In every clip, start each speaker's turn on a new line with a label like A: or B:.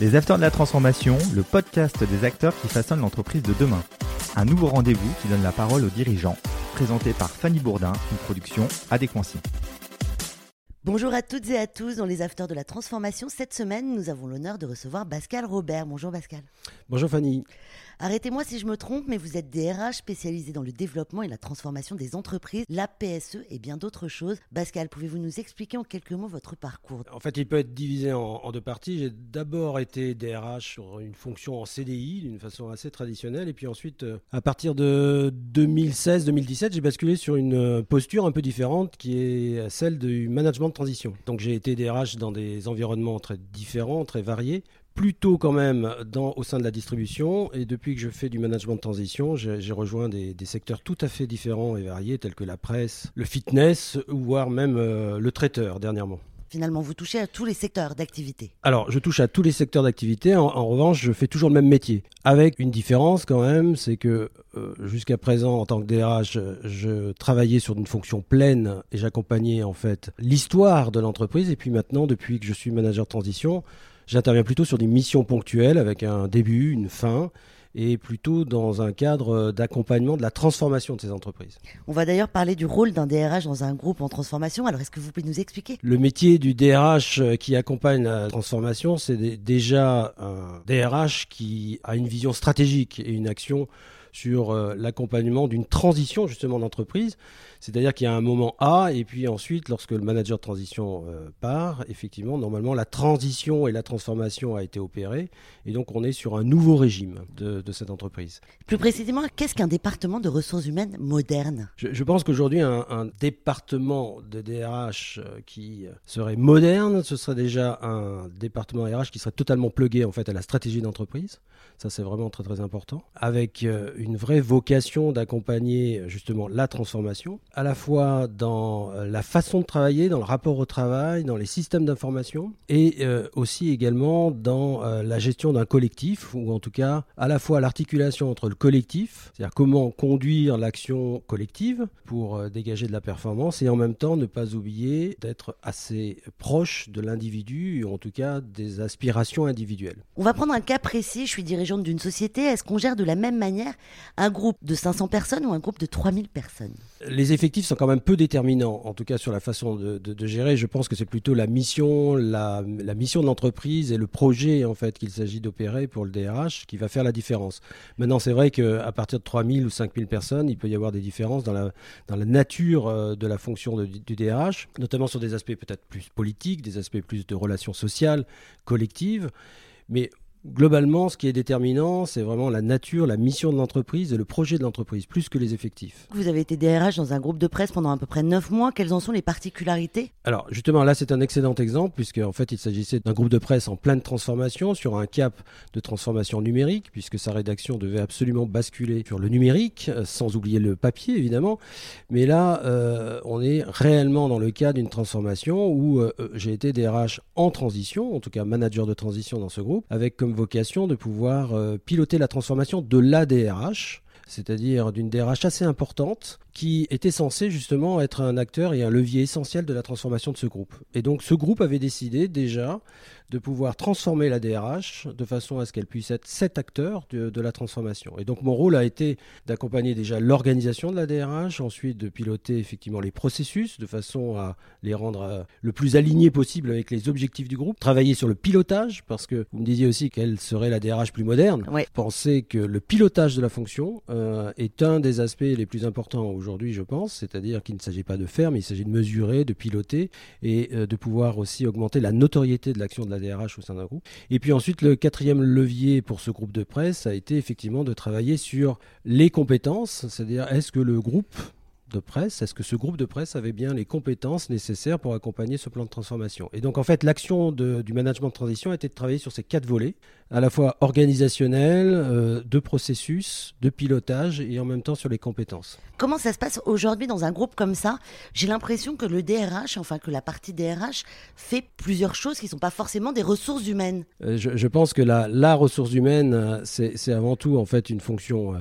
A: Les Acteurs de la Transformation, le podcast des acteurs qui façonnent l'entreprise de demain. Un nouveau rendez-vous qui donne la parole aux dirigeants, présenté par Fanny Bourdin, une production Adéquancy.
B: Bonjour à toutes et à tous dans les Afters de la Transformation. Cette semaine, nous avons l'honneur de recevoir Pascal Robert. Bonjour Pascal.
C: Bonjour Fanny.
B: Arrêtez-moi si je me trompe, mais vous êtes DRH spécialisé dans le développement et la transformation des entreprises, la PSE et bien d'autres choses. Pascal, pouvez-vous nous expliquer en quelques mots votre parcours?
C: En fait, il peut être divisé en, deux parties. J'ai d'abord été DRH sur une fonction en CDI d'une façon assez traditionnelle, et puis ensuite, euh, à partir de 2016-2017, j'ai basculé sur une euh, posture un peu différente qui est celle du management de transition. Donc j'ai été DRH dans des environnements très différents, très variés, plutôt quand même dans, au sein de la distribution. Et depuis que je fais du management de transition, j'ai rejoint des, secteurs tout à fait différents et variés, tels que la presse, le fitness, voire même euh, le traiteur dernièrement.
B: Finalement, vous touchez à tous les secteurs d'activité.
C: Alors, je touche à tous les secteurs d'activité. En, revanche, je fais toujours le même métier. Avec une différence quand même, c'est que euh, jusqu'à présent, en tant que DRH, je travaillais sur une fonction pleine et j'accompagnais en fait l'histoire de l'entreprise. Et puis maintenant, depuis que je suis manager de transition, J'interviens plutôt sur des missions ponctuelles avec un début, une fin et plutôt dans un cadre d'accompagnement de la transformation de ces entreprises.
B: On va d'ailleurs parler du rôle d'un DRH dans un groupe en transformation. Alors, est-ce que vous pouvez nous expliquer?
C: Le métier du DRH qui accompagne la transformation, c'est déjà un DRH qui a une vision stratégique et une action sur euh, l'accompagnement d'une transition justement d'entreprise. C'est-à-dire qu'il y a un moment A, et puis ensuite, lorsque le manager de transition euh, part, effectivement, normalement, la transition et la transformation a été opérée, et donc on est sur un nouveau régime de, cette entreprise.
B: Plus précisément, qu'est-ce qu'un département de ressources humaines moderne?
C: Je, pense qu'aujourd'hui, un, un, département de DRH euh, qui serait moderne, ce serait déjà un département RH qui serait totalement plugué en fait à la stratégie d'entreprise. Ça, c'est vraiment très très important. Avec euh, une vraie vocation d'accompagner justement la transformation, à la fois dans euh, la façon de travailler, dans le rapport au travail, dans les systèmes d'information, et euh, aussi également dans la gestion d'un collectif, ou en tout cas à la fois l'articulation entre le collectif, c'est-à-dire comment conduire l'action collective pour dégager de la performance, et en même temps ne pas oublier d'être assez proche de l'individu, ou en tout cas des aspirations individuelles.
B: On va prendre un cas précis, je suis dirigeante d'une société. Est-ce qu'on gère de la même manière un groupe de 500 personnes ou un groupe de 3000 personnes
C: Les effectifs sont quand même peu déterminants, en tout cas sur la façon de, gérer. Je pense que c'est plutôt la mission, la, mission de l'entreprise et le projet en fait qu'il s'agit d'opérer pour le DRH qui va faire la différence. Maintenant, c'est vrai qu'à partir de 3000 ou 5000 personnes, il peut y avoir des différences dans la, nature euh, de la fonction du DRH, notamment sur des aspects peut-être plus politiques, des aspects plus de relations sociales, collectives. Mais Globalement, ce qui est déterminant, c'est vraiment la nature, la mission de l'entreprise et le projet de l'entreprise, plus que les effectifs.
B: Vous avez été DRH dans un groupe de presse pendant à peu près 9 mois. Quelles en sont les particularités?
C: Alors, justement, là, c'est un excellent exemple, puisque en fait, il s'agissait d'un groupe de presse en pleine transformation, sur un cap de transformation numérique, puisque sa rédaction devait absolument basculer sur le numérique, euh, sans oublier le papier, évidemment. Mais là, euh, on est réellement dans le cas d'une transformation où euh, j'ai été DRH en transition, en tout cas manager de transition dans ce groupe, avec comme vocation de pouvoir euh, piloter la transformation de l'ADRH, c'est-à-dire d'une DRH assez importante qui était censé justement être un acteur et un levier essentiel de la transformation de ce groupe. Et donc ce groupe avait décidé déjà de pouvoir transformer la DRH de façon à ce qu'elle puisse être cet acteur de, la transformation. Et donc mon rôle a été d'accompagner déjà l'organisation de la DRH, ensuite de piloter effectivement les processus de façon à les rendre euh, le plus alignés possible avec les objectifs du groupe, travailler sur le pilotage parce que vous me disiez aussi quelle serait la DRH plus moderne.
B: Oui.
C: Pensez que le pilotage de la fonction euh, est un des aspects les plus importants aujourd'hui, je pense, c'est-à-dire qu'il ne s'agit pas de faire, mais il s'agit de mesurer, de piloter et euh, de pouvoir aussi augmenter la notoriété de l'action de la DRH au sein d'un groupe. Et puis ensuite, le quatrième levier pour ce groupe de presse a été effectivement de travailler sur les compétences, c'est-à-dire est-ce que le groupe de presse, est-ce que ce groupe de presse avait bien les compétences nécessaires pour accompagner ce plan de transformation? Et donc en fait, l'action du management de transition été de travailler sur ces quatre volets, à la fois organisationnel, euh, de processus, de pilotage et en même temps sur les compétences.
B: Comment ça se passe aujourd'hui dans un groupe comme ça? J'ai l'impression que le DRH, enfin que la partie DRH, fait plusieurs choses qui ne sont pas forcément des ressources humaines.
C: Euh, je, pense que la, la ressource humaine, euh, c'est avant tout en fait une fonction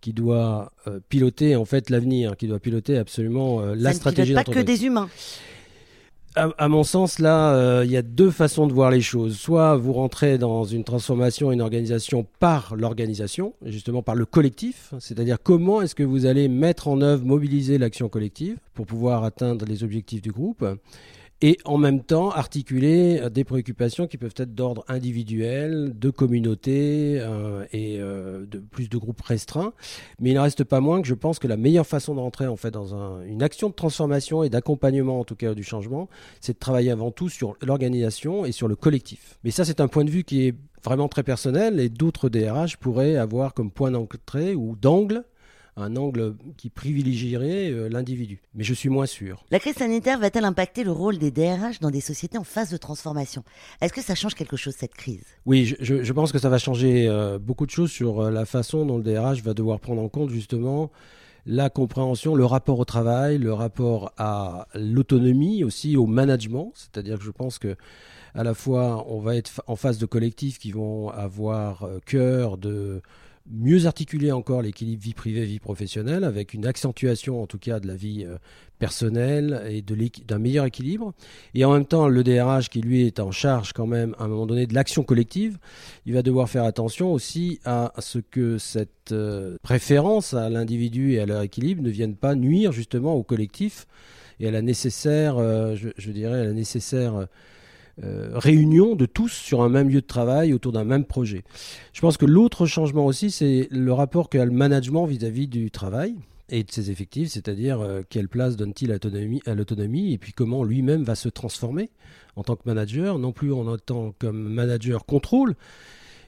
C: qui doit euh, piloter en fait l'avenir, qui doit piloter absolument euh, la stratégie
B: d'entreprise. Pas que des humains.
C: à, mon sens, là, euh, il y a deux façons de voir les choses. Soit vous rentrez dans une transformation, une organisation par l'organisation, justement par le collectif, c'est-à-dire comment est-ce que vous allez mettre en œuvre, mobiliser l'action collective pour pouvoir atteindre les objectifs du groupe et en même temps articuler euh, des préoccupations qui peuvent être d'ordre individuel, de communauté euh, et euh, de plus de groupes restreints. Mais il ne reste pas moins que je pense que la meilleure façon de rentrer en fait dans une action de transformation et d'accompagnement en tout cas du changement, c'est de travailler avant tout sur l'organisation et sur le collectif. Mais ça c'est un point de vue qui est vraiment très personnel et d'autres DRH pourraient avoir comme point d'entrée ou d'angle un angle qui privilégierait euh, l'individu. Mais je suis moins sûr.
B: La crise sanitaire va-t-elle impacter le rôle des DRH dans des sociétés en phase de transformation? Est-ce que ça change quelque chose, cette crise?
C: Oui, je, pense que ça va changer euh, beaucoup de choses sur euh, la façon dont le DRH va devoir prendre en compte justement la compréhension, le rapport au travail, le rapport à l'autonomie, aussi au management. C'est-à-dire que je pense que à la fois on va être en phase de collectifs qui vont avoir cœur de mieux articuler encore l'équilibre vie privée vie professionnelle avec une accentuation en tout cas de la vie euh, personnelle et d'un meilleur équilibre. Et en même temps le DRH qui lui est en charge quand même à un moment donné de l'action collective il va devoir faire attention aussi à ce que cette euh, préférence à l'individu et à leur équilibre ne vienne pas nuire justement au collectif et à la nécessaire euh, je, dirais à la nécessaire euh, réunion de tous sur un même lieu de travail autour d'un même projet. Je pense que l'autre changement aussi, c'est le rapport qu'a le management vis-à-vis du travail et de ses effectifs, c'est-à-dire euh, quelle place donne-t-il à l'autonomie et puis comment lui-même va se transformer en tant que manager, non plus en tant comme manager contrôle,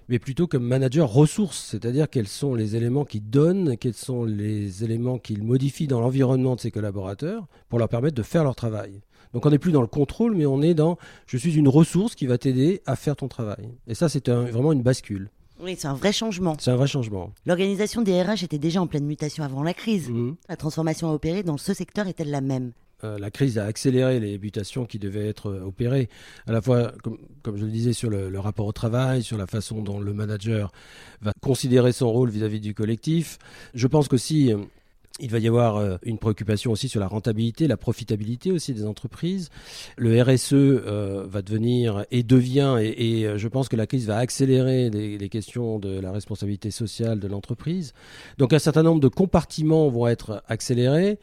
C: mais plutôt comme manager ressources, c'est-à-dire quels sont les éléments qu'il donne, quels sont les éléments qu'il modifie dans l'environnement de ses collaborateurs pour leur permettre de faire leur travail. Donc on n'est plus dans le contrôle, mais on est dans je suis une ressource qui va t'aider à faire ton travail. Et ça, c'est vraiment une bascule.
B: Oui, c'est un vrai changement.
C: C'est un vrai changement.
B: L'organisation des RH était déjà en pleine mutation avant la crise. Mhm. La transformation à opérer dans ce secteur est-elle la même
C: euh, la crise a accéléré les mutations qui devaient être euh, opérées, à la fois, comme, je le disais, sur le, rapport au travail, sur la façon dont le manager va considérer son rôle vis-à-vis -vis du collectif. Je pense qu'aussi, euh, il va y avoir une préoccupation aussi sur la rentabilité, la profitabilité aussi des entreprises. Le RSE va devenir et devient, et, je pense que la crise va accélérer les, questions de la responsabilité sociale de l'entreprise. Donc un certain nombre de compartiments vont être accélérés.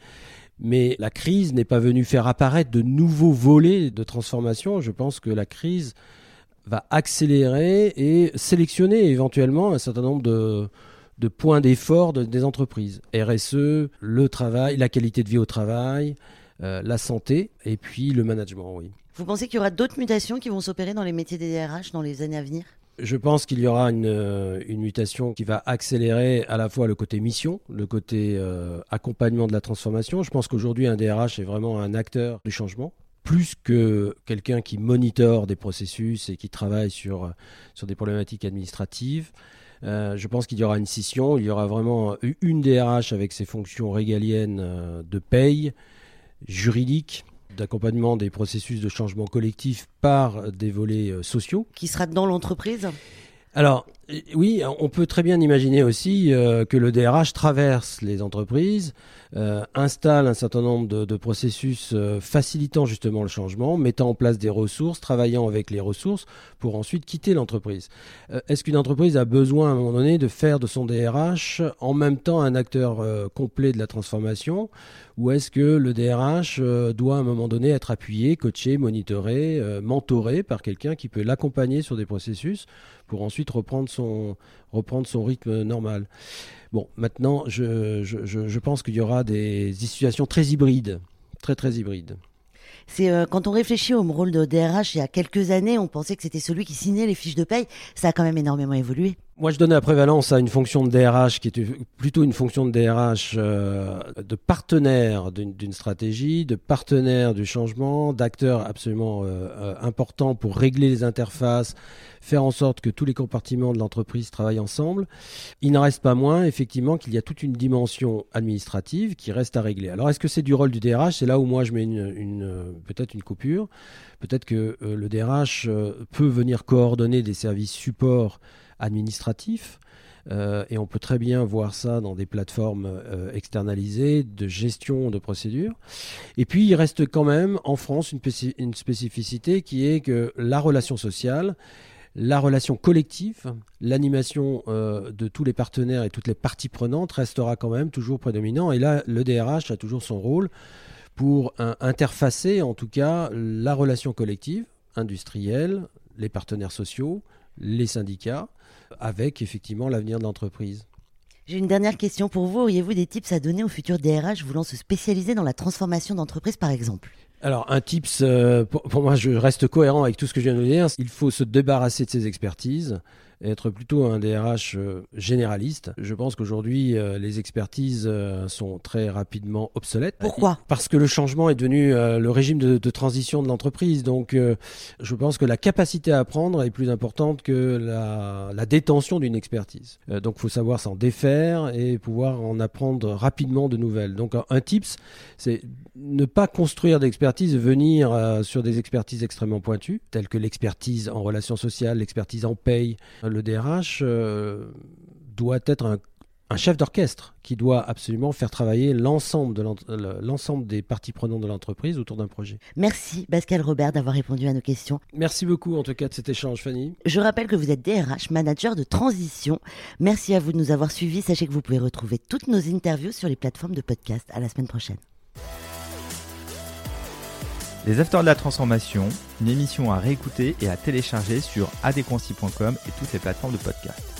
C: Mais la crise n'est pas venue faire apparaître de nouveaux volets de transformation. Je pense que la crise va accélérer et sélectionner éventuellement un certain nombre de, points d'effort des entreprises. RSE, le travail, la qualité de vie au travail, euh, la santé et puis le management.
B: Vous pensez qu'il y aura d'autres mutations qui vont s'opérer dans les métiers des DRH dans les années à venir?
C: Je pense qu'il y aura une, euh, mutation qui va accélérer à la fois le côté mission, le côté euh, accompagnement de la transformation. Je pense qu'aujourd'hui, un DRH est vraiment un acteur du changement, plus que quelqu'un qui monitore des processus et qui travaille sur, sur des problématiques administratives. Euh, je pense qu'il y aura une scission. Il y aura vraiment une DRH avec ses fonctions régaliennes euh, de paye, juridique, d'accompagnement des processus de changement collectif par des volets euh, sociaux.
B: Qui sera dans l'entreprise?
C: Alors, oui, on peut très bien imaginer aussi que le DRH traverse les entreprises, euh, installe un certain nombre de, processus euh, facilitant justement le changement, mettant en place des ressources, travaillant avec les ressources pour ensuite quitter l'entreprise. Euh, est-ce qu'une entreprise a besoin à un moment donné de faire de son DRH en même temps un acteur complet de la transformation? Ou est-ce que le DRH doit à un moment donné être appuyé, coaché, monitoré, mentoré par quelqu'un qui peut l'accompagner sur des processus pour ensuite reprendre reprendre son rythme normal Bon, maintenant, je, je, pense qu'il y aura des situations très hybrides, très très hybrides.
B: C'est euh, quand on réfléchit au rôle de DRH il y a quelques années, on pensait que c'était celui qui signait les fiches de paye. Ça a quand même énormément évolué.
C: Moi, je donnais la prévalence à une fonction de DRH qui était plutôt une fonction de DRH euh, de partenaire d'une stratégie, de partenaire du changement, d'acteur absolument euh, euh, important pour régler les interfaces, faire en sorte que tous les compartiments de l'entreprise travaillent ensemble. Il n'en reste pas moins, effectivement, qu'il y a toute une dimension administrative qui reste à régler. Alors, est-ce que c'est du rôle du DRH C'est là où moi je mets une, une peut-être une coupure. Peut-être que le DRH peut venir coordonner des services supports administratif, et on peut très bien voir ça dans des plateformes externalisées de gestion de procédures. Et puis il reste quand même en France une, une spécificité qui est que la relation sociale la relation collective, l'animation euh, de tous les partenaires et toutes les parties prenantes restera quand même toujours prédominant. Et là, le DRH a toujours son rôle pour interfacer, en tout cas, la relation collective, industrielle, les partenaires sociaux, les syndicats, avec effectivement l'avenir de l'entreprise.
B: J'ai une dernière question pour vous. Auriez-vous des tips à donner aux futurs DRH voulant se spécialiser dans la transformation d'entreprise, par exemple?
C: Alors, un tips, euh, pour, moi, je reste cohérent avec tout ce que je viens de dire. Il faut se débarrasser de ses expertises être plutôt un DRH euh, généraliste. Je pense qu'aujourd'hui, euh, les expertises euh, sont très rapidement obsolètes.
B: Pourquoi?
C: Parce que le changement est devenu le régime de, transition de l'entreprise. Donc, je pense que la capacité à apprendre est plus importante que la, détention d'une expertise. donc, il faut savoir s'en défaire et pouvoir en apprendre rapidement de nouvelles. Donc, un, tips, c'est ne pas construire d'expertise, venir sur des expertises extrêmement pointues, telles que l'expertise en relations sociales, l'expertise en paye, le DRH euh, doit être un, chef d'orchestre qui doit absolument faire travailler l'ensemble, de l'ensemble des parties prenantes de l'entreprise autour d'un projet.
B: Merci Pascal Robert d'avoir répondu à nos questions.
C: Merci beaucoup en tout cas de cet échange Fanny.
B: Je rappelle que vous êtes DRH, manager de transition. Merci à vous de nous avoir suivis. Sachez que vous pouvez retrouver toutes nos interviews sur les plateformes de podcast. À la semaine prochaine.
A: Les Afters de la Transformation, une émission à réécouter et à télécharger sur adconci.com et toutes les plateformes de podcast.